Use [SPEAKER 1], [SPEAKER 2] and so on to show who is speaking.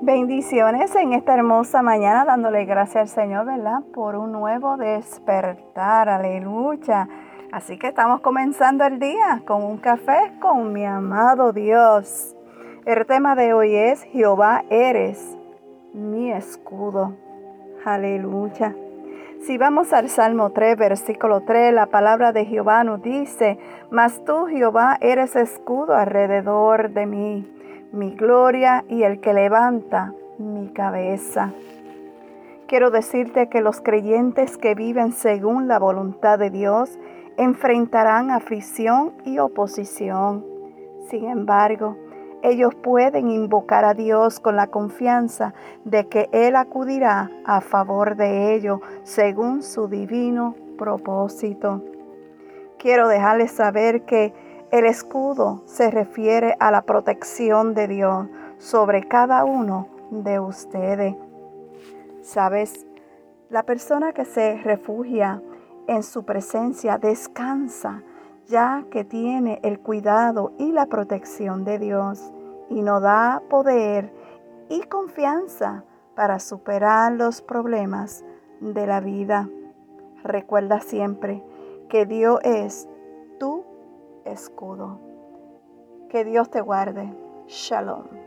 [SPEAKER 1] Bendiciones en esta hermosa mañana, dándole gracias al Señor, ¿verdad? Por un nuevo despertar, aleluya. Así que estamos comenzando el día con un café con mi amado Dios. El tema de hoy es Jehová eres mi escudo. Aleluya. Si vamos al Salmo 3, versículo 3, la palabra de Jehová nos dice, mas tú Jehová eres escudo alrededor de mí mi gloria y el que levanta mi cabeza. Quiero decirte que los creyentes que viven según la voluntad de Dios enfrentarán aflicción y oposición. Sin embargo, ellos pueden invocar a Dios con la confianza de que Él acudirá a favor de ellos según su divino propósito. Quiero dejarles saber que el escudo se refiere a la protección de Dios sobre cada uno de ustedes. Sabes, la persona que se refugia en su presencia descansa ya que tiene el cuidado y la protección de Dios y nos da poder y confianza para superar los problemas de la vida. Recuerda siempre que Dios es escudo. Que Dios te guarde. Shalom.